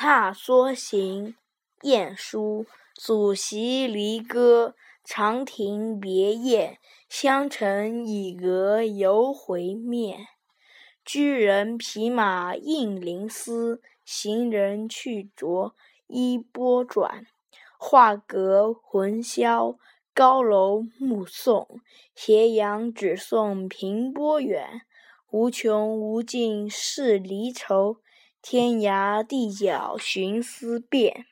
踏梭行，晏殊。祖席离歌，长亭别宴。香尘已隔，犹回面。居人匹马应灵司，行人去着衣钵转。画阁魂销，高楼暮送。斜阳只送平波远。无穷无尽是离愁，天涯地角寻思遍。